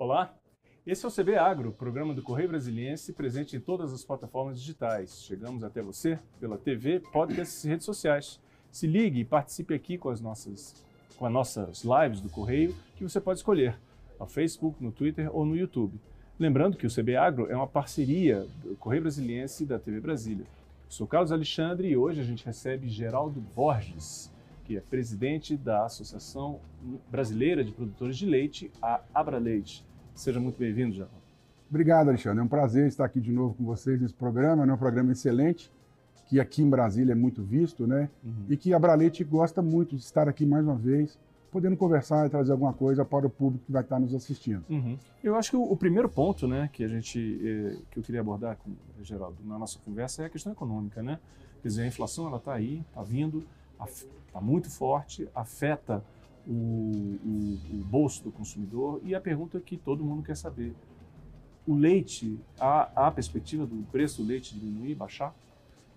Olá, esse é o CB Agro, programa do Correio Brasiliense, presente em todas as plataformas digitais. Chegamos até você pela TV, podcasts e redes sociais. Se ligue e participe aqui com as nossas, com as nossas lives do Correio, que você pode escolher no Facebook, no Twitter ou no YouTube. Lembrando que o CB Agro é uma parceria do Correio Brasiliense e da TV Brasília. Sou Carlos Alexandre e hoje a gente recebe Geraldo Borges, que é presidente da Associação Brasileira de Produtores de Leite, a Abraleite. Seja muito bem-vindo, Geraldo. Obrigado, Alexandre. É um prazer estar aqui de novo com vocês nesse programa. É um programa excelente, que aqui em Brasília é muito visto, né? Uhum. E que a Abraleite gosta muito de estar aqui mais uma vez, podendo conversar e trazer alguma coisa para o público que vai estar nos assistindo. Uhum. Eu acho que o, o, primeiro ponto, né, que a gente, eh, que eu queria abordar, com, Geraldo, na nossa conversa é a questão econômica, né? Quer dizer, a inflação ela está aí, está vindo, está muito forte, afeta o, o, o, bolso do consumidor e a pergunta que todo mundo quer saber: o leite, há, há perspectiva do preço do leite diminuir, baixar?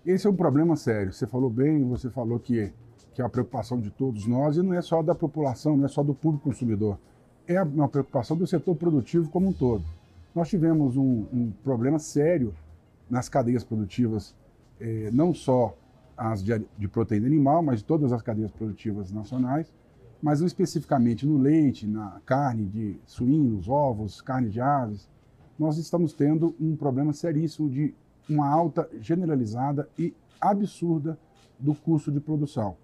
Esse é um problema sério. Você falou bem, você falou que, que é uma preocupação de todos nós e não é só da população, não é só do público consumidor. É uma preocupação do setor produtivo como um todo. Nós tivemos um, um problema sério nas cadeias produtivas, eh, não só as de, de proteína animal, mas todas as cadeias produtivas nacionais, mas especificamente no leite, na carne de suínos, ovos, carne de aves, nós estamos tendo um problema seríssimo de uma alta generalizada e absurda do custo de produção.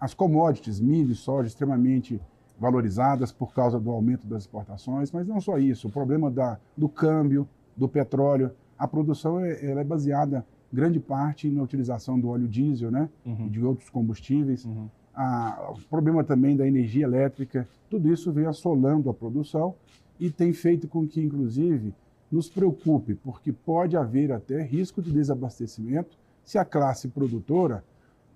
As commodities, milho e soja, extremamente valorizadas por causa do aumento das exportações, mas não só isso, o problema da, do câmbio, do petróleo, a produção é, ela é baseada grande parte na utilização do óleo diesel, né, uhum. e de outros combustíveis. Uhum. O problema também da energia elétrica, tudo isso vem assolando a produção e tem feito com que, inclusive, nos preocupe, porque pode haver até risco de desabastecimento se a classe produtora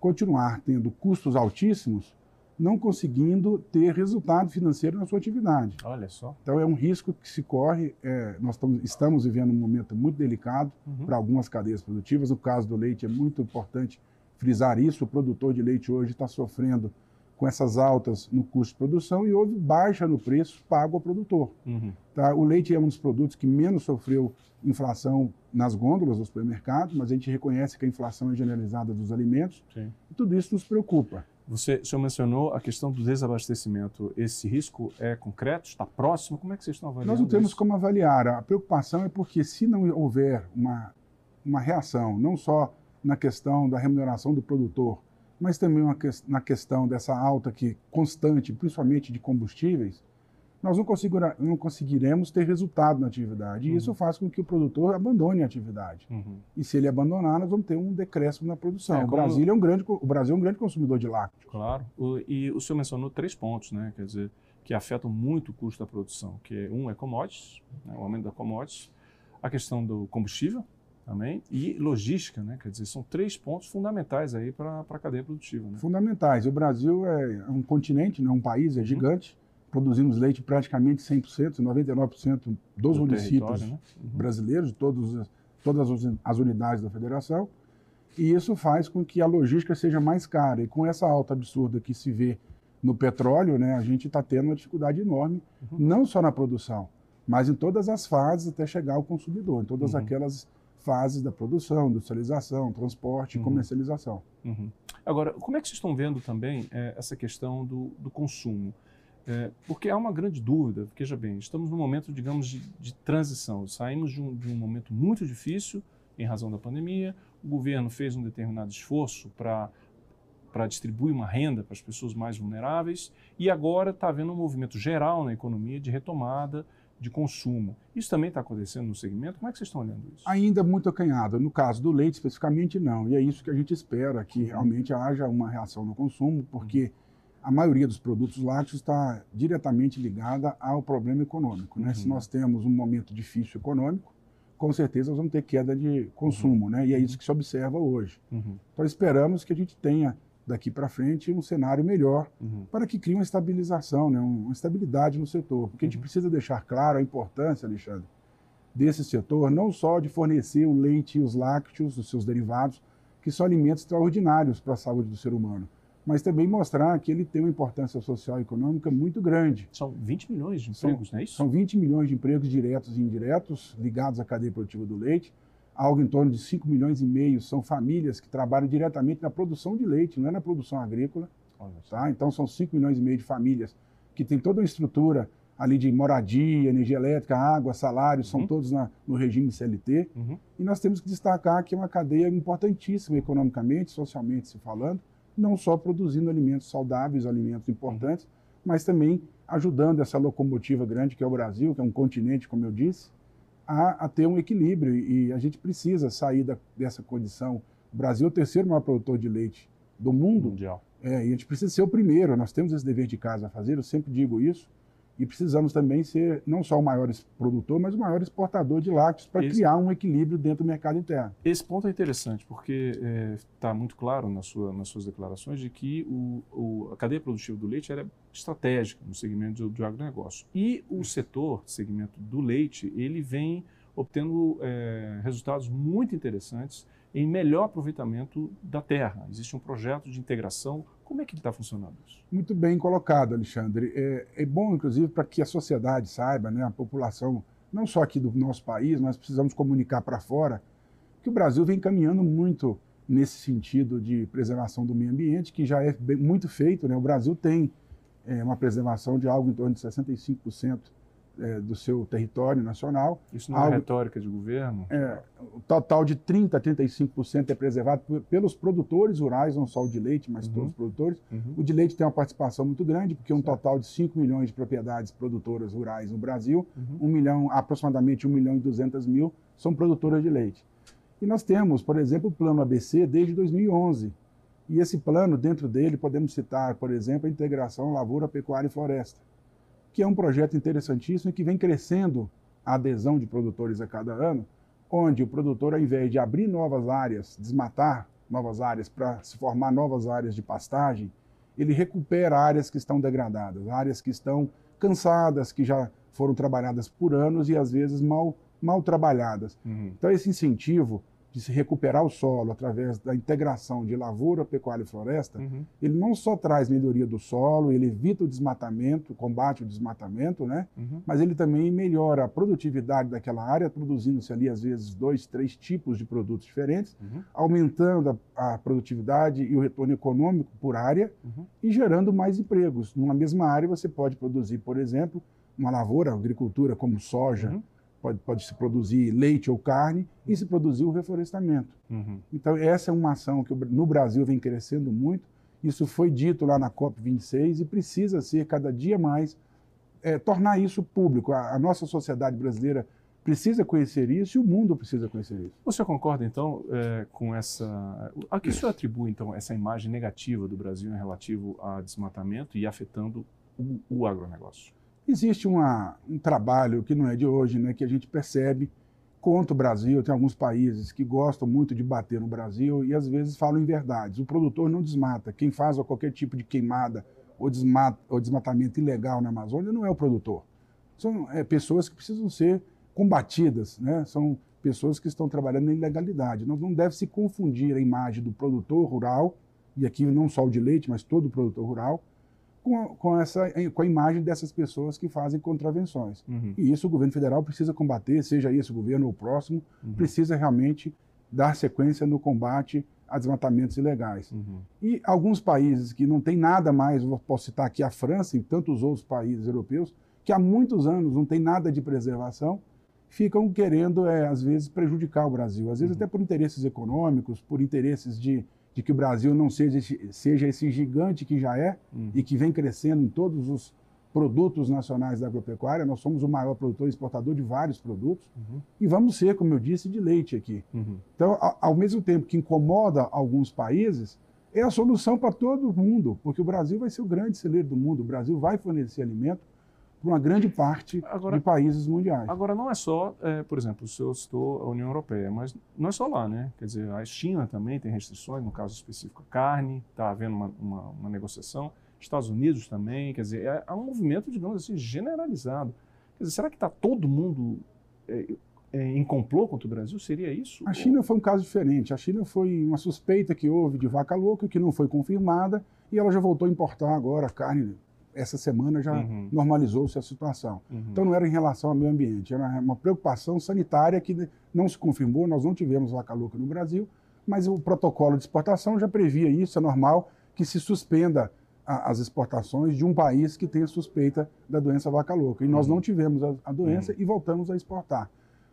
continuar tendo custos altíssimos não conseguindo ter resultado financeiro na sua atividade. Olha só. Então é um risco que se corre. É, nós estamos, estamos, vivendo um momento muito delicado uhum. para algumas cadeias produtivas. O caso do leite é muito importante frisar isso. O produtor de leite hoje está sofrendo com essas altas no custo de produção e houve baixa no preço pago ao produtor. Uhum. Tá? O leite é um dos produtos que menos sofreu inflação nas gôndolas do supermercado, mas a gente reconhece que a inflação é generalizada dos alimentos. Sim. E tudo isso nos preocupa. Você, o senhor mencionou a questão do desabastecimento. Esse risco é concreto? Está próximo? Como é que vocês estão avaliando Nós não temos isso? como avaliar. A preocupação é porque se não houver uma, uma reação, não só na questão da remuneração do produtor, mas também uma, na questão dessa alta que constante, principalmente de combustíveis, nós não, não conseguiremos ter resultado na atividade. Uhum. E isso faz com que o produtor abandone a atividade. Uhum. E se ele abandonar, nós vamos ter um decréscimo na produção. É, o, Brasil é um grande, o Brasil é um grande consumidor de lácteos. Claro. O, e o senhor mencionou três pontos, né? Quer dizer, que afetam muito o custo da produção, que um é commodities, né? o aumento da commodities, a questão do combustível, também e logística, né? Quer dizer, são três pontos fundamentais aí para a cadeia produtiva. Né? Fundamentais. O Brasil é um continente, não é um país, é uhum. gigante produzimos leite praticamente 100%, 99% dos Do municípios né? uhum. brasileiros, todos, todas as unidades da federação, e isso faz com que a logística seja mais cara. E com essa alta absurda que se vê no petróleo, né, a gente está tendo uma dificuldade enorme, uhum. não só na produção, mas em todas as fases até chegar ao consumidor, em todas uhum. aquelas fases da produção, industrialização, transporte e uhum. comercialização. Uhum. Agora, como é que vocês estão vendo também é, essa questão do, do consumo? É, porque há uma grande dúvida, veja bem, estamos num momento, digamos, de, de transição. Saímos de um, de um, momento muito difícil em razão da pandemia, o governo fez um determinado esforço para para distribuir uma renda para as pessoas mais vulneráveis e agora está havendo um movimento geral na economia de retomada de consumo. Isso também está acontecendo no segmento? Como é que vocês estão olhando isso? Ainda muito acanhado. No caso do leite, especificamente, não. E é isso que a gente espera, que realmente haja uma reação no consumo, porque uhum a maioria dos produtos lácteos está diretamente ligada ao problema econômico. Né? Uhum. Se nós temos um momento difícil econômico, com certeza nós vamos ter queda de consumo, uhum. né? e é isso que se observa hoje. Uhum. Então esperamos que a gente tenha daqui para frente um cenário melhor uhum. para que crie uma estabilização, né? uma estabilidade no setor, porque a gente uhum. precisa deixar claro a importância, Alexandre, desse setor, não só de fornecer o leite e os lácteos, os seus derivados, que são alimentos extraordinários para a saúde do ser humano, mas também mostrar que ele tem uma importância social e econômica muito grande. São 20 milhões de empregos, são, não é isso? São 20 milhões de empregos diretos e indiretos ligados à cadeia produtiva do leite. Algo em torno de 5 milhões e meio são famílias que trabalham diretamente na produção de leite, não é na produção agrícola. Tá? Então são 5 milhões e meio de famílias que têm toda uma estrutura ali de moradia, energia elétrica, água, salários, são uhum. todos na, no regime CLT. Uhum. E nós temos que destacar que é uma cadeia importantíssima economicamente, socialmente se falando, não só produzindo alimentos saudáveis, alimentos importantes, mas também ajudando essa locomotiva grande que é o Brasil, que é um continente, como eu disse, a, a ter um equilíbrio. E a gente precisa sair da, dessa condição. O Brasil é o terceiro maior produtor de leite do mundo. Mundial. É, e a gente precisa ser o primeiro. Nós temos esse dever de casa a fazer, eu sempre digo isso. E precisamos também ser não só o maior produtor, mas o maior exportador de lácteos para esse... criar um equilíbrio dentro do mercado interno. Esse ponto é interessante, porque está é, muito claro na sua, nas suas declarações de que o, o, a cadeia produtiva do leite é estratégica no segmento do, do agronegócio. E o setor, segmento do leite, ele vem obtendo é, resultados muito interessantes em melhor aproveitamento da terra. Existe um projeto de integração. Como é que está funcionando isso? Muito bem colocado, Alexandre. É, é bom, inclusive, para que a sociedade saiba, né, a população, não só aqui do nosso país, mas precisamos comunicar para fora, que o Brasil vem caminhando muito nesse sentido de preservação do meio ambiente, que já é muito feito. Né? O Brasil tem é, uma preservação de algo em torno de 65% é, do seu território nacional. Isso não é algo, é retórica de governo? É, o total de 30% a 35% é preservado pelos produtores rurais, não só o de leite, mas uhum. todos os produtores. Uhum. O de leite tem uma participação muito grande, porque um certo. total de 5 milhões de propriedades produtoras rurais no Brasil, uhum. 1 milhão, aproximadamente 1 milhão e 200 mil são produtoras de leite. E nós temos, por exemplo, o Plano ABC desde 2011. E esse plano, dentro dele, podemos citar, por exemplo, a integração lavoura, pecuária e floresta que é um projeto interessantíssimo e que vem crescendo a adesão de produtores a cada ano, onde o produtor, ao invés de abrir novas áreas, desmatar novas áreas para se formar novas áreas de pastagem, ele recupera áreas que estão degradadas, áreas que estão cansadas, que já foram trabalhadas por anos e às vezes mal, mal trabalhadas. Uhum. Então, esse incentivo de se recuperar o solo através da integração de lavoura, pecuária e floresta, uhum. ele não só traz melhoria do solo, ele evita o desmatamento, combate o desmatamento, né? Uhum. Mas ele também melhora a produtividade daquela área, produzindo-se ali às vezes dois, três tipos de produtos diferentes, uhum. aumentando a, a, produtividade e o retorno econômico por área uhum. e gerando mais empregos. Numa mesma área você pode produzir, por exemplo, uma lavoura, agricultura como soja, uhum pode, pode se produzir leite ou carne e se produzir o reflorestamento. Uhum. Então, essa é uma ação que no Brasil vem crescendo muito. Isso foi dito lá na COP26 e precisa ser cada dia mais, é, tornar isso público. A, a nossa sociedade brasileira precisa conhecer isso e o mundo precisa conhecer isso. Você concorda, então, é, com essa... A que o senhor atribui, então, essa imagem negativa do Brasil em relativo a desmatamento e afetando o, o agronegócio? Existe uma, um trabalho que não é de hoje, né, que a gente percebe contra o Brasil. Tem alguns países que gostam muito de bater no Brasil e às vezes falam em verdades. O produtor não desmata. Quem faz qualquer tipo de queimada ou, desmata, ou desmatamento ilegal na Amazônia não é o produtor. São é, pessoas que precisam ser combatidas, né? são pessoas que estão trabalhando na ilegalidade. Não, não deve se confundir a imagem do produtor rural, e aqui não só o de leite, mas todo produtor rural, com, a, com, essa, com a imagem dessas pessoas que fazem contravenções. Uhum. E isso o governo federal precisa combater, seja esse o governo ou o próximo, uhum. precisa realmente dar sequência no combate a desmatamentos ilegais. Uhum. E alguns países que não têm nada mais, posso citar aqui a França e tantos outros países europeus, que há muitos anos não tem nada de preservação, ficam querendo, é, às vezes, prejudicar o Brasil. Às vezes uhum. até por interesses econômicos, por interesses de de que o Brasil não seja esse, seja esse gigante que já é uhum. e que vem crescendo em todos os produtos nacionais da agropecuária. Nós somos o maior produtor e exportador de vários produtos uhum. e vamos ser, como eu disse, de leite aqui. Uhum. Então, ao, ao mesmo tempo que incomoda alguns países, é a solução para todo mundo, porque o Brasil vai ser o grande celeiro do mundo. O Brasil vai fornecer alimento para uma grande parte agora, de países mundiais. Agora, não é só, é, por exemplo, o senhor citou a União Europeia, mas não é só lá, né? Quer dizer, a China também tem restrições, no caso específico a carne, está havendo uma, uma, uma, negociação. Estados Unidos também, quer dizer, é, é um movimento, digamos assim, generalizado. Quer dizer, será que está todo mundo é, é, em complô contra o Brasil? Seria isso? A China foi um caso diferente. A China foi uma suspeita que houve de vaca louca, que não foi confirmada, e ela já voltou a importar agora carne. Essa semana já Uhum. normalizou-se a situação. Uhum. Então não era em relação ao meio ambiente, era uma preocupação sanitária que não se confirmou, nós não tivemos vaca louca no Brasil, mas o protocolo de exportação já previa isso, é normal que se suspenda a- as exportações de um país que tenha suspeita da doença vaca louca. E nós Uhum. não tivemos a, a doença e voltamos a exportar.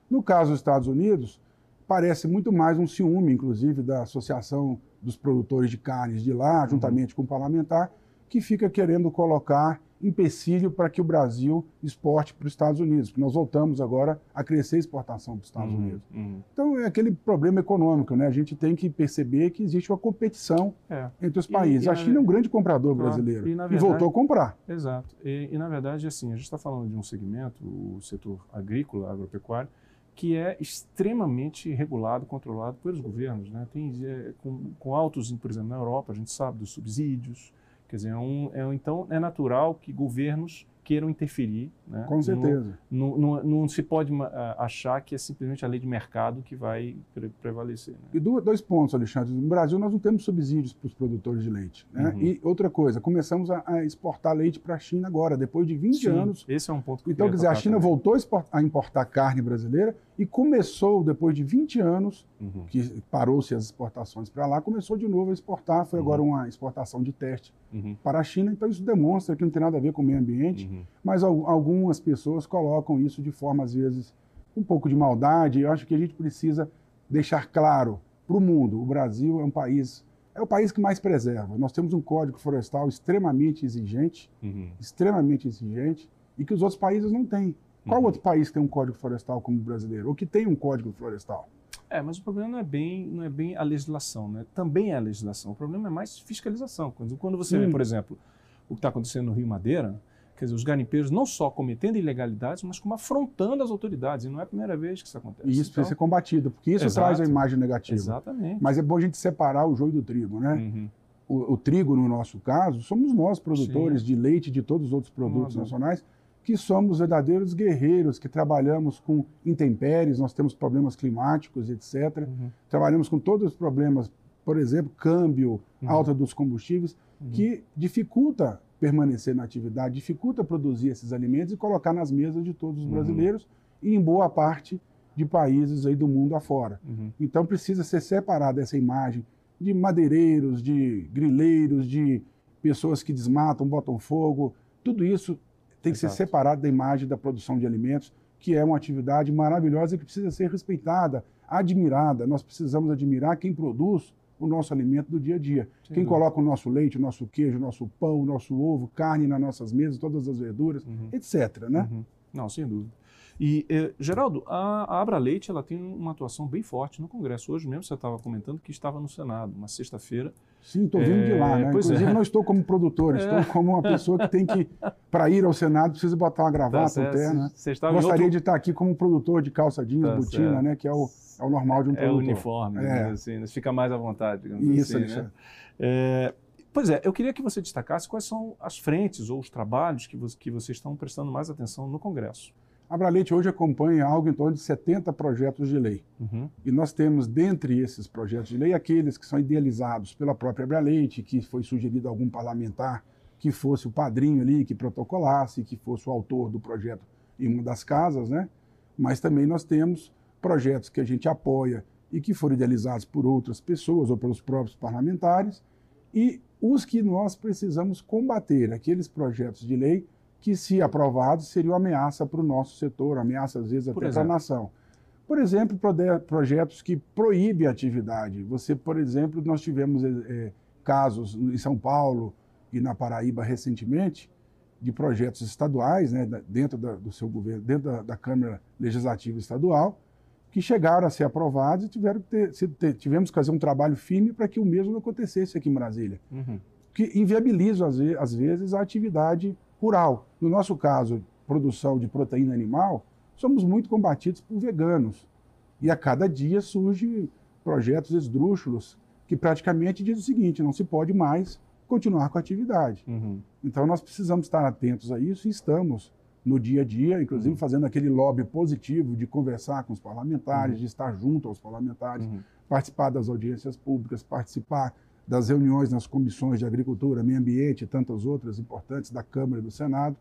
No caso dos Estados Unidos, parece muito mais um ciúme, inclusive, da Associação dos Produtores de Carnes de lá, juntamente com o parlamentar, que fica querendo colocar empecilho para que o Brasil exporte para os Estados Unidos, porque nós voltamos agora a crescer a exportação para os Estados Uhum. Unidos. Uhum. Então é aquele problema econômico, né? A gente tem que perceber que existe uma competição É. entre os E- países. e a na- China é um grande comprador Claro. brasileiro E, na e verdade- voltou a comprar. Exato. E, e, na verdade, assim, a gente está falando de um segmento, o setor agrícola, agropecuário, que é extremamente regulado, controlado pelos governos. Né? Tem, é, com, com altos, por exemplo, na Europa, a gente sabe dos subsídios. Quer dizer, é um, é então é natural que governos queiram interferir. Né? Com No- certeza. Não, não, não se pode ma- a- achar que é simplesmente a lei de mercado que vai pre- prevalecer. Né? E do- dois pontos, Alexandre. No Brasil, nós não temos subsídios para os produtores de leite. Né? Uhum. E outra coisa, começamos a, a exportar leite para a China agora, depois de 20 Sim, anos. Esse é um ponto que eu Então, quer dizer, a China também. voltou a importar carne brasileira e começou, depois de 20 anos, Uhum. que parou-se as exportações para lá, começou de novo a exportar. Foi Uhum. agora uma exportação de teste Uhum. para a China. Então, isso demonstra que não tem nada a ver com o meio ambiente. Uhum. Mas al- algumas pessoas colocam isso de forma, às vezes, um pouco de maldade. Eu acho que a gente precisa deixar claro para o mundo: o Brasil é um país, é o país que mais preserva. Nós temos um código florestal extremamente exigente, Uhum. extremamente exigente, e que os outros países não têm. Qual Uhum. outro país tem um código florestal como o brasileiro? Ou que tem um código florestal? É, mas o problema não é bem, não é bem a legislação, né? Também é a legislação. O problema é mais fiscalização. Quando, quando você vê, por exemplo, o que está acontecendo no Rio Madeira, quer dizer, os garimpeiros não só cometendo ilegalidades, mas como afrontando as autoridades. E não é a primeira vez que isso acontece. E isso Então, precisa ser combatido, porque isso Exato. traz a imagem negativa. Exatamente. Mas é bom a gente separar o joio do trigo, né? Uhum. o, o trigo, no nosso caso, somos nós, produtores Sim. de leite e de todos os outros produtos nacionais, que somos verdadeiros guerreiros, que trabalhamos com intempéries, nós temos problemas climáticos, etc. Uhum. Trabalhamos com todos os problemas, por exemplo, câmbio, Uhum. alta dos combustíveis, Uhum. que dificulta permanecer na atividade, dificulta produzir esses alimentos e colocar nas mesas de todos os Uhum. brasileiros e em boa parte de países aí do mundo afora. Uhum. Então precisa ser separada essa imagem de madeireiros, de grileiros, de pessoas que desmatam, botam fogo. Tudo isso tem que ser Exato. separado da imagem da produção de alimentos, que é uma atividade maravilhosa e que precisa ser respeitada, admirada. Nós precisamos admirar quem produz o nosso alimento do dia a dia. Sem quem coloca o nosso leite, o nosso queijo, o nosso pão, o nosso ovo, carne nas nossas mesas, todas as verduras, Uhum. etc. Né? Uhum. Não, sem dúvida. E, eh, Geraldo, a, a Abra Leite ela tem uma atuação bem forte no Congresso. Hoje mesmo você estava comentando que estava no Senado, uma sexta-feira. Sim, estou vindo de lá, É, né? Inclusive, é. não estou como produtor, estou É. como uma pessoa que tem que, para ir ao Senado, precisa botar uma gravata, um certo? terno. né? Gostaria outro- de estar aqui como produtor de calça jeans, Tá botina, certo. né? Que é o, é o normal de um É o produtor. uniforme, É. assim, né? Fica mais à vontade, digamos Isso, assim, né? É, pois é, eu queria que você destacasse quais são as frentes ou os trabalhos que, vo que vocês estão prestando mais atenção no Congresso. A hoje acompanha algo em torno de 70 projetos de lei. Uhum. E nós temos, dentre esses projetos de lei, aqueles que são idealizados pela própria Abraleite, que foi sugerido a algum parlamentar que fosse o padrinho ali, que protocolasse, que fosse o autor do projeto em uma das casas, né? Mas também nós temos projetos que a gente apoia e que foram idealizados por outras pessoas ou pelos próprios parlamentares, e os que nós precisamos combater, aqueles projetos de lei que, se aprovados, seriam ameaça para o nosso setor, ameaça às vezes até para a nação. Por exemplo, projetos que proíbem a atividade. Você, por exemplo, nós tivemos eh, casos em São Paulo e na Paraíba recentemente de projetos estaduais, né, dentro da- do seu governo, dentro da, da Câmara Legislativa Estadual, que chegaram a ser aprovados e tiveram que ter, se- ter- tivemos que fazer um trabalho firme para que o mesmo não acontecesse aqui em Brasília Uhum. que às ve- às vezes, a atividade rural. No nosso caso, produção de proteína animal, somos muito combatidos por veganos. E a cada dia surgem projetos esdrúxulos que praticamente dizem o seguinte: não se pode mais continuar com a atividade. Uhum. Então, nós precisamos estar atentos a isso e estamos no dia a dia, inclusive uhum. fazendo aquele lobby positivo de conversar com os parlamentares, uhum. de estar junto aos parlamentares, uhum. participar das audiências públicas, participar das reuniões nas comissões de agricultura, meio ambiente e tantas outras importantes da Câmara e do Senado,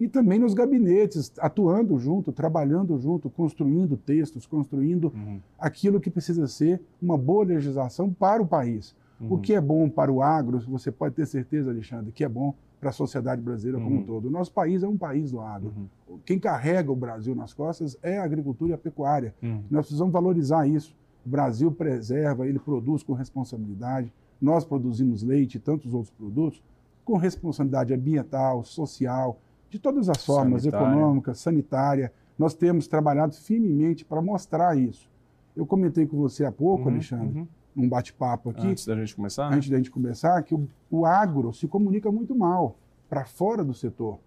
e também nos gabinetes, atuando junto, trabalhando junto, construindo textos, construindo uhum. aquilo que precisa ser uma boa legislação para o país. Uhum. O que é bom para o agro, você pode ter certeza, Alexandre, que é bom para a sociedade brasileira uhum. como um uhum. todo. O nosso país é um país do agro. Uhum. Quem carrega o Brasil nas costas é a agricultura e a pecuária. Uhum. Nós precisamos valorizar isso. O Brasil preserva, ele produz com responsabilidade. Nós produzimos leite e tantos outros produtos com responsabilidade ambiental, social, de todas as formas, sanitária. econômica, sanitária. Nós temos trabalhado firmemente para mostrar isso. Eu comentei com você há pouco, uhum, Alexandre, uhum. num bate-papo aqui. Antes da gente começar? Né? Antes da gente começar, que o, o agro se comunica muito mal para fora do setor.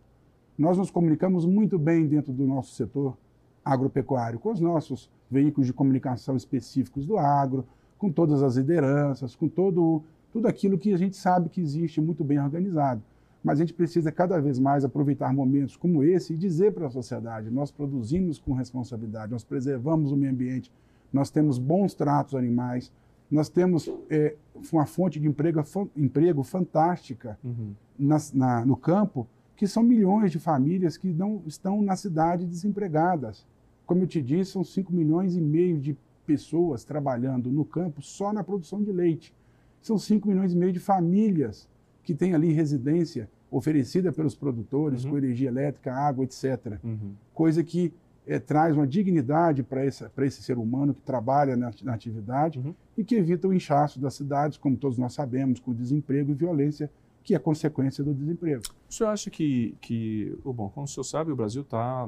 Nós nos comunicamos muito bem dentro do nosso setor agropecuário, com os nossos veículos de comunicação específicos do agro, com todas as lideranças, com todo, tudo aquilo que a gente sabe que existe muito bem organizado. Mas a gente precisa cada vez mais aproveitar momentos como esse e dizer para a sociedade: nós produzimos com responsabilidade, nós preservamos o meio ambiente, nós temos bons tratos animais, nós temos é, uma fonte de emprego, emprego fantástica uhum. na, na, no campo, que são milhões de famílias que não estão na cidade desempregadas. Como eu te disse, são 5 milhões e meio de pessoas trabalhando no campo só na produção de leite. São 5 milhões e meio de famílias que têm ali residência oferecida pelos produtores, uhum. com energia elétrica, água, etc. Uhum. Coisa que é, traz uma dignidade para esse, esse ser humano que trabalha na, na atividade uhum. e que evita o inchaço das cidades, como todos nós sabemos, com desemprego e violência, que é consequência do desemprego. O senhor acha que, que bom, como o senhor sabe, o Brasil está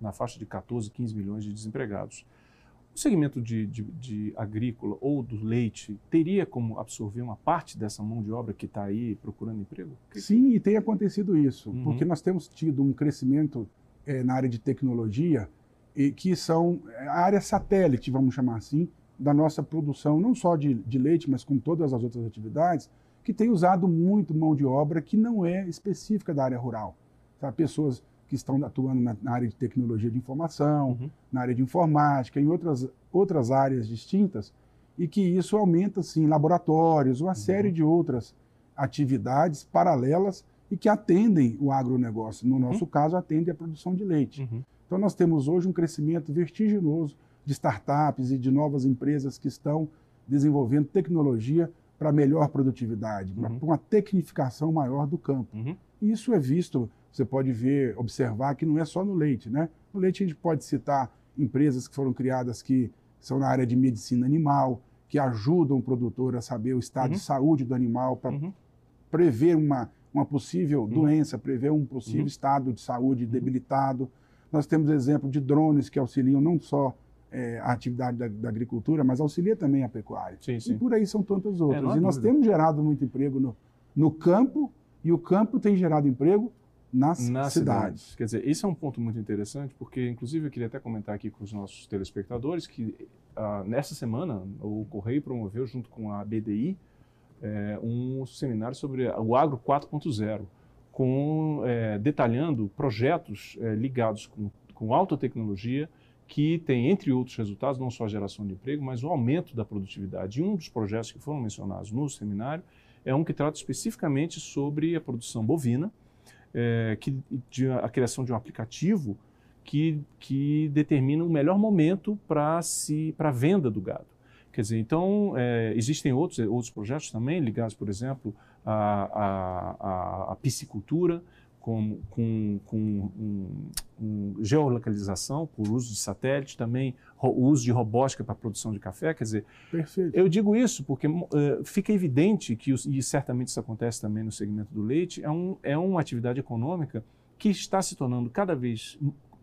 na faixa de 14, 15 milhões de desempregados. O segmento de, de, de, agrícola ou do leite teria como absorver uma parte dessa mão de obra que está aí procurando emprego? Sim, e tem acontecido isso, uhum. porque nós temos tido um crescimento é, na área de tecnologia, e que são é, a área satélite, vamos chamar assim, da nossa produção, não só de, de leite, mas com todas as outras atividades, que tem usado muito mão de obra que não é específica da área rural. Tá? Pessoas que estão atuando na, na área de tecnologia de informação, uhum. na área de informática, em outras, outras áreas distintas, e que isso aumenta, sim, laboratórios, uma uhum. série de outras atividades paralelas e que atendem o agronegócio. No nosso uhum. caso, atende a produção de leite. Uhum. Então, nós temos hoje um crescimento vertiginoso de startups e de novas empresas que estão desenvolvendo tecnologia para melhor produtividade, uhum. para uma tecnificação maior do campo. Uhum. Isso é visto você pode ver, observar que não é só no leite, né? No leite a gente pode citar empresas que foram criadas que são na área de medicina animal, que ajudam o produtor a saber o estado uhum. de saúde do animal para uhum. prever uma, uma possível uhum. doença, prever um possível uhum. estado de saúde uhum. debilitado. Nós temos exemplo de drones que auxiliam não só é, a atividade da, da, agricultura, mas auxilia também a pecuária. Sim, sim. E por aí são tantas outras. É, e nós temos gerado muito emprego no, no campo, e o campo tem gerado emprego nas, nas cidades. cidades. Quer dizer, esse é um ponto muito interessante, porque, inclusive, eu queria até comentar aqui com os nossos telespectadores que, uh, nessa semana, o Correio promoveu, junto com a BDI, é, um seminário sobre o Agro 4.0, com, é, detalhando projetos é, ligados com, com alta tecnologia, que tem, entre outros resultados, não só a geração de emprego, mas o aumento da produtividade. E um dos projetos que foram mencionados no seminário é um que trata especificamente sobre a produção bovina, é, que, de, a criação de um aplicativo que, que determina o melhor momento para a venda do gado. Quer dizer, então, é, existem outros, outros projetos também ligados, por exemplo, à, à, à piscicultura, com, com, com um, um geolocalização por uso de satélite, também o uso de robótica para a produção de café. Quer dizer, Perfeito. eu digo isso porque uh, fica evidente que, e certamente isso acontece também no segmento do leite, é, um, é uma atividade econômica que está se tornando cada vez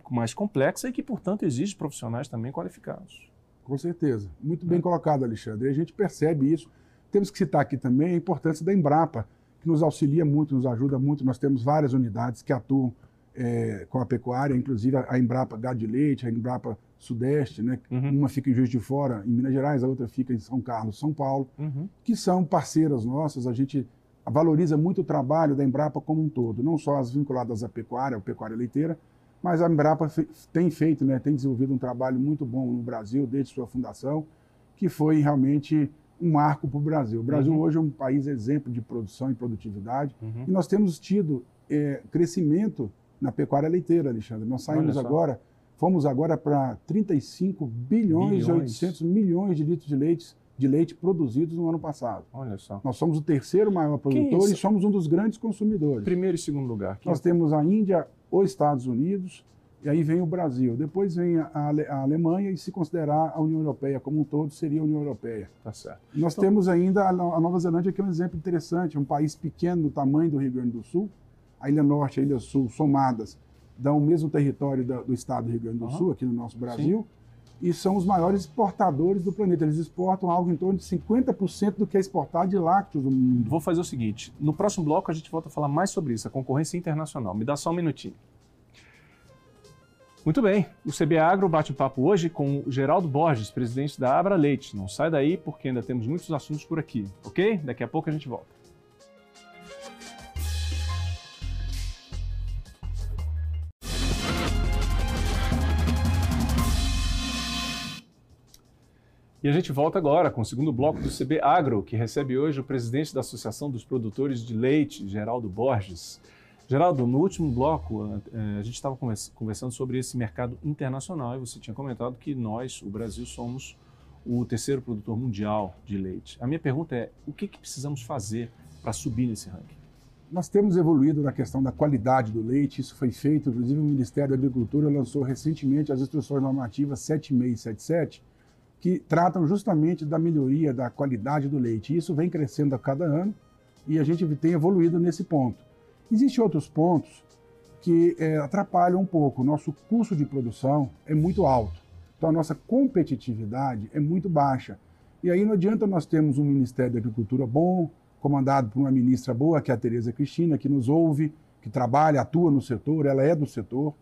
mais complexa e que, portanto, exige profissionais também qualificados. Com certeza. Muito bem é. colocado, Alexandre. E a gente percebe isso. Temos que citar aqui também a importância da Embrapa, que nos auxilia muito, nos ajuda muito. Nós temos várias unidades que atuam é, com a pecuária, inclusive a Embrapa Gado de Leite, a Embrapa Sudeste, né? Uhum. uma fica em Juiz de Fora, em Minas Gerais, a outra fica em São Carlos, São Paulo, uhum. que são parceiras nossas. A gente valoriza muito o trabalho da Embrapa como um todo, não só as vinculadas à pecuária, à pecuária leiteira, mas a Embrapa tem feito, né, tem desenvolvido um trabalho muito bom no Brasil desde sua fundação, que foi realmente um marco para o Brasil. O Brasil uhum. hoje é um país exemplo de produção e produtividade, uhum. e nós temos tido é, crescimento na pecuária leiteira, Alexandre. Nós saímos agora, fomos agora para 35 bilhões, e 800 milhões de litros de leite de leite produzidos no ano passado. Olha só. Nós somos o terceiro maior produtor e somos um dos grandes consumidores. Primeiro e segundo lugar. Nós temos a Índia, os Estados Unidos, e aí vem o Brasil. Depois vem a, a, Alemanha e se considerar a União Europeia como um todo, seria a União Europeia. Tá certo. Nós então... temos ainda a, a Nova Zelândia, que é um exemplo interessante, um país pequeno do tamanho do Rio Grande do Sul, a Ilha Norte e a Ilha Sul somadas dão o mesmo território do, do estado do Rio Grande do uhum. Sul, aqui no nosso Brasil. Sim e são os maiores exportadores do planeta. Eles exportam algo em torno de 50% do que é exportado de lácteos no mundo. Vou fazer o seguinte: no próximo bloco a gente volta a falar mais sobre isso, a concorrência internacional. Me dá só um minutinho. Muito bem, o CB Agro bate um papo hoje com o Geraldo Borges, presidente da Abra Leite. Não sai daí porque ainda temos muitos assuntos por aqui, ok? Daqui a pouco a gente volta. E a gente volta agora com o segundo bloco do CB Agro, que recebe hoje o presidente da Associação dos Produtores de Leite, Geraldo Borges. Geraldo, no último bloco, eh, a gente estava conversando sobre esse mercado internacional e você tinha comentado que nós, o Brasil, somos o terceiro produtor mundial de leite. A minha pergunta é: o que, que precisamos fazer para subir nesse ranking? Nós temos evoluído na questão da qualidade do leite, isso foi feito, inclusive o Ministério da Agricultura lançou recentemente as instruções normativas 7677, que tratam justamente da melhoria da qualidade do leite. Isso vem crescendo a cada ano e a gente tem evoluído nesse ponto. Existem outros pontos que é, atrapalham um pouco. Nosso custo de produção é muito alto, então a nossa competitividade é muito baixa. E aí não adianta nós termos um Ministério da Agricultura bom, comandado por uma ministra boa, que é a Tereza Cristina, que nos ouve, que trabalha, atua no setor, ela é do setor,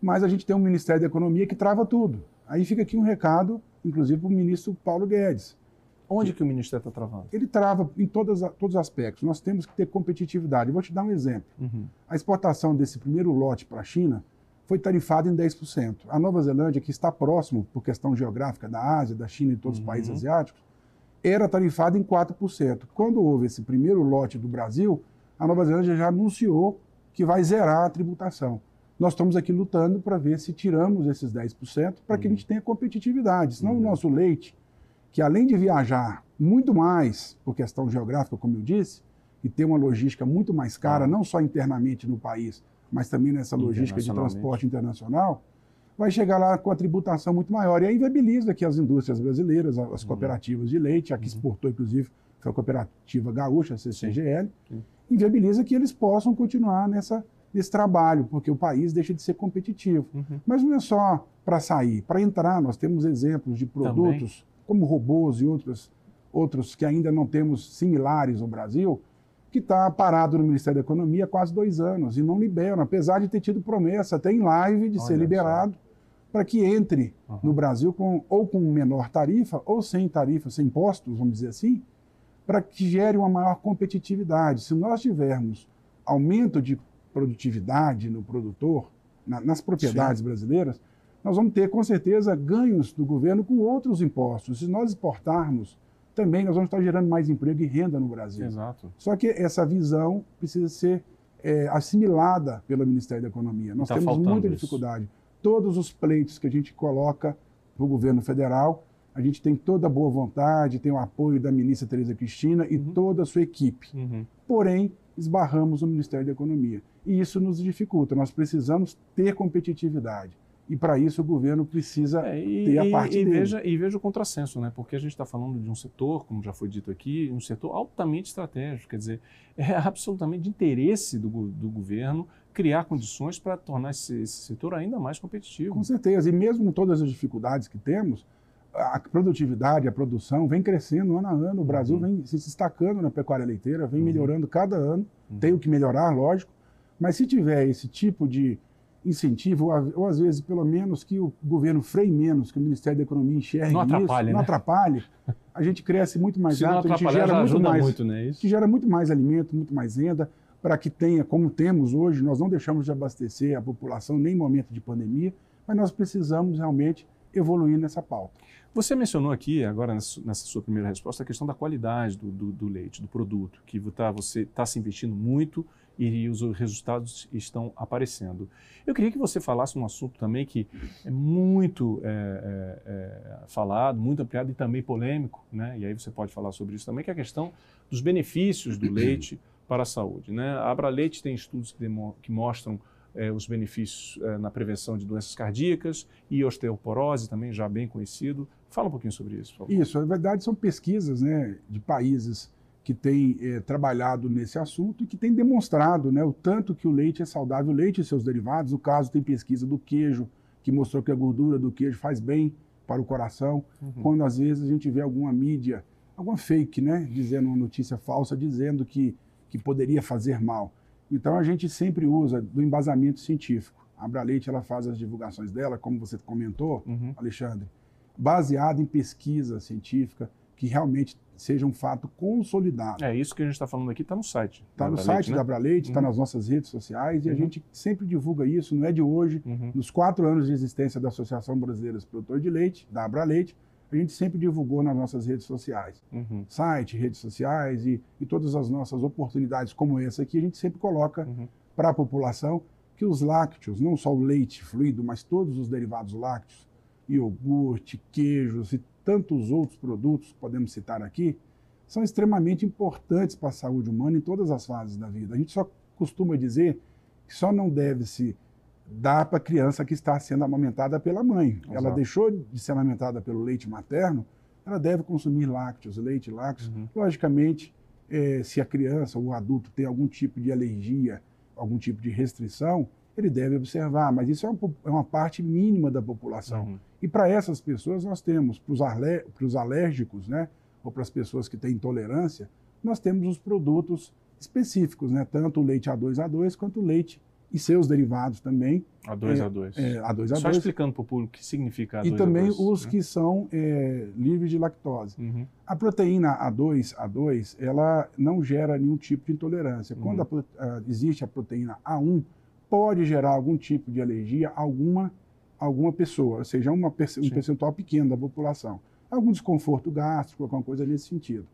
mas a gente tem um Ministério da Economia que trava tudo. Aí fica aqui um recado inclusive para o ministro Paulo Guedes. Onde que o Ministério está travando? Ele trava em todas, todos os aspectos. Nós temos que ter competitividade. Eu vou te dar um exemplo. Uhum. A exportação desse primeiro lote para a China foi tarifada em 10%. A Nova Zelândia, que está próximo, por questão geográfica, da Ásia, da China e todos uhum. os países asiáticos, era tarifada em 4%. Quando houve esse primeiro lote do Brasil, a Nova Zelândia já anunciou que vai zerar a tributação nós estamos aqui lutando para ver se tiramos esses 10% para uhum. que a gente tenha competitividade. Senão uhum. o nosso leite, que além de viajar muito mais por questão geográfica, como eu disse, e ter uma logística muito mais cara, ah. não só internamente no país, mas também nessa logística de transporte internacional, vai chegar lá com a tributação muito maior. E aí inviabiliza que as indústrias brasileiras, as uhum. cooperativas de leite, a que uhum. exportou, inclusive, foi a cooperativa gaúcha, a CCGL, Sim. Que eles possam continuar nessa desse trabalho, porque o país deixa de ser competitivo. Uhum. Mas não é só para sair, para entrar, nós temos exemplos de produtos. Como robôs e outros, outros que ainda não temos similares no Brasil, que está parado no Ministério da Economia há quase dois anos e não liberam, apesar de ter tido promessa até em live de Olha ser liberado para que entre uhum. no Brasil com, ou com menor tarifa ou sem tarifa, sem impostos, vamos dizer assim, para que gere uma maior competitividade. Se nós tivermos aumento de produtividade no produtor, na, nas propriedades Sim. brasileiras, nós vamos ter com certeza ganhos do governo com outros impostos. Se nós exportarmos, também nós vamos estar gerando mais emprego e renda no Brasil. Exato. Só que essa visão precisa ser é, assimilada pelo Ministério da Economia. Nós tá temos muita dificuldade. Isso. Todos os pleitos que a gente coloca para o governo federal, a gente tem toda a boa vontade, tem o apoio da ministra Tereza Cristina e uhum. toda a sua equipe. Uhum. Porém, esbarramos no Ministério da Economia. E isso nos dificulta. Nós precisamos ter competitividade. E para isso o governo precisa é, e, ter a parte e, dele. Veja, e veja o contrassenso, né? porque a gente está falando de um setor, como já foi dito aqui, um setor altamente estratégico. Quer dizer, é absolutamente de interesse do, do governo criar condições para tornar esse, esse setor ainda mais competitivo. Com certeza. E mesmo com todas as dificuldades que temos, a produtividade, a produção vem crescendo ano a ano. O Brasil uhum. vem se destacando na pecuária leiteira, vem uhum. melhorando cada ano. Uhum. Tem o que melhorar, lógico. Mas se tiver esse tipo de incentive, ou, às vezes, pelo menos, que o governo freie menos, que o Ministério da Economia enxergue não atrapalhe, isso, não né? atrapalhe, a gente cresce muito mais rápido, a gente gera muito mais, muito, né? que gera muito mais alimento, muito mais renda, para que tenha, como temos hoje, nós não deixamos de abastecer a população nem em momento de pandemia, mas nós precisamos realmente evoluir nessa pauta. Você mencionou aqui, agora nessa sua primeira resposta, a questão da qualidade do, do, do leite, do produto, que tá, você está se investindo muito e os resultados estão aparecendo. Eu queria que você falasse um assunto também que é muito é, é, é, falado, muito ampliado e também polêmico, né? e aí você pode falar sobre isso também, que é a questão dos benefícios do leite para a saúde. Né? A Abra Leite tem estudos que, que mostram é, os benefícios é, na prevenção de doenças cardíacas e osteoporose, também já bem conhecido. Fala um pouquinho sobre isso, por favor. Isso, na verdade são pesquisas né, de países que têm é, trabalhado nesse assunto e que têm demonstrado né, o tanto que o leite é saudável, o leite e seus derivados. No caso, tem pesquisa do queijo, que mostrou que a gordura do queijo faz bem para o coração. Uhum. Quando às vezes a gente vê alguma mídia, alguma fake, né, dizendo uma notícia falsa, dizendo que, que poderia fazer mal. Então a gente sempre usa do embasamento científico. A Abra Leite ela faz as divulgações dela, como você comentou, uhum. Alexandre, baseado em pesquisa científica, que realmente seja um fato consolidado. É isso que a gente está falando aqui, está no site. Está no site né? da Abraleite, está uhum. nas nossas redes sociais e uhum. a gente sempre divulga isso, não é de hoje. Uhum. Nos quatro anos de existência da Associação Brasileira dos Produtores de Leite, da Abraleite, a gente sempre divulgou nas nossas redes sociais. Uhum. Site, redes sociais e, e, todas as nossas oportunidades como essa aqui, a gente sempre coloca uhum. para a população que os lácteos, não só o leite fluido, mas todos os derivados lácteos, iogurte, queijos e tantos outros produtos que podemos citar aqui, são extremamente importantes para a saúde humana em todas as fases da vida. A gente só costuma dizer que só não deve se dar para a criança que está sendo amamentada pela mãe. Exato. Ela deixou de ser amamentada pelo leite materno, ela deve consumir lácteos, leite, lácteos. Uhum. Logicamente, é, se a criança ou o adulto tem algum tipo de alergia, algum tipo de restrição, ele deve observar, mas isso é, um, é uma parte mínima da população. Uhum. E para essas pessoas nós temos, para os alérgicos, né, ou para as pessoas que têm intolerância, nós temos os produtos específicos, né, tanto o leite A2A2 quanto o leite e seus derivados também. A2A2. É, é, A2A2. Só explicando para o público o que significa A2A2. E também os né? que são é, livres de lactose. Uhum. A proteína A2A2, ela não gera nenhum tipo de intolerância. Uhum. Quando a, a, existe a proteína A1, pode gerar algum tipo de alergia a alguma, alguma pessoa, ou seja, uma, um percentual pequeno da população. Algum desconforto gástrico, alguma coisa nesse sentido.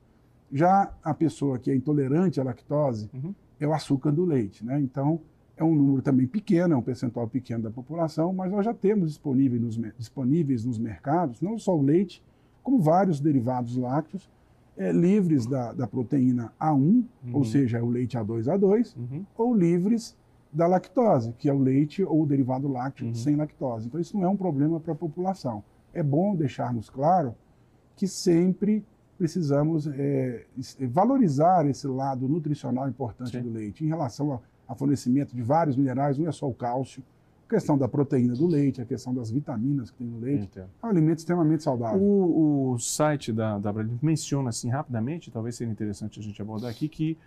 Já a pessoa que é intolerante à lactose uhum. é o açúcar do leite, né? Então, é um número também pequeno, é um percentual pequeno da população, mas nós já temos disponíveis nos, disponíveis nos mercados, não só o leite, como vários derivados lácteos, é, livres da, da, proteína A1, uhum. ou seja, o leite A2A2, uhum. ou livres da lactose, que é o leite ou o derivado lácteo uhum. sem lactose. Então, isso não é um problema para a população. É bom deixarmos claro que sempre precisamos é, valorizar esse lado nutricional importante Sim. do leite em relação a a fornecimento de vários minerais, não é só o cálcio, a questão da proteína do leite, a questão das vitaminas que tem no leite. Entendo. É um alimento extremamente saudável. O, o site da, da menciona assim rapidamente, talvez seja interessante a gente abordar aqui, que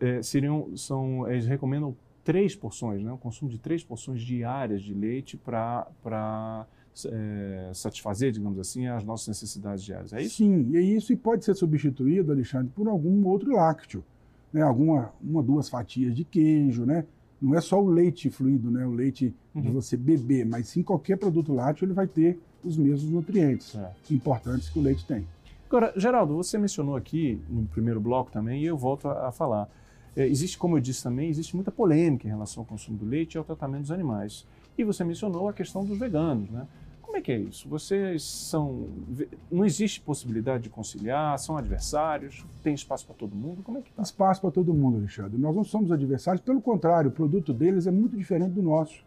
é, seriam, são, eles recomendam três porções, né? o consumo de três porções diárias de leite para é, satisfazer, digamos assim, as nossas necessidades diárias. É isso? Sim, e é isso pode ser substituído, Alexandre, por algum outro lácteo né, alguma, uma, duas fatias de queijo, né? Não é só o leite fluido, né? O leite uhum. de você beber, mas sim qualquer produto lácteo ele vai ter os mesmos nutrientes é. importantes que o leite tem. Agora, Geraldo, você mencionou aqui no primeiro bloco também, e eu volto a, a falar. É, existe, como eu disse também, existe muita polêmica em relação ao consumo do leite e ao tratamento dos animais. E você mencionou a questão dos veganos, né? Como é que é isso? Vocês são. Não existe possibilidade de conciliar? São adversários? Tem espaço para todo mundo? Como é que está? Espaço para todo mundo, Alexandre. Nós não somos adversários, pelo contrário, o produto deles é muito diferente do nosso.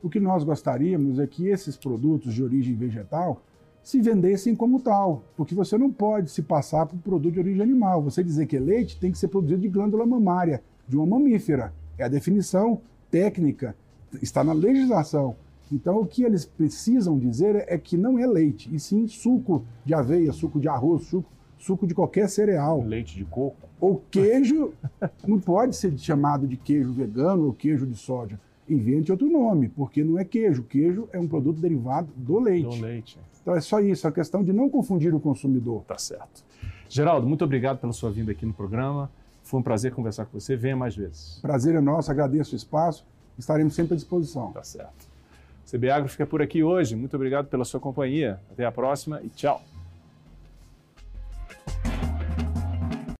O que nós gostaríamos é que esses produtos de origem vegetal se vendessem como tal, porque você não pode se passar por produto de origem animal. Você dizer que é leite tem que ser produzido de glândula mamária, de uma mamífera. É a definição técnica, está na legislação. Então, o que eles precisam dizer é que não é leite, e sim suco de aveia, suco de arroz, suco, suco de qualquer cereal. Leite de coco. Ou queijo, não pode ser chamado de queijo vegano ou queijo de soja. Invente outro nome, porque não é queijo. Queijo é um produto derivado do leite. Do leite. Então é só isso, a questão de não confundir o consumidor. Tá certo. Geraldo, muito obrigado pela sua vinda aqui no programa. Foi um prazer conversar com você. Venha mais vezes. Prazer é nosso, agradeço o espaço. Estaremos sempre à disposição. Tá certo. CB Agro fica por aqui hoje. Muito obrigado pela sua companhia. Até a próxima e tchau.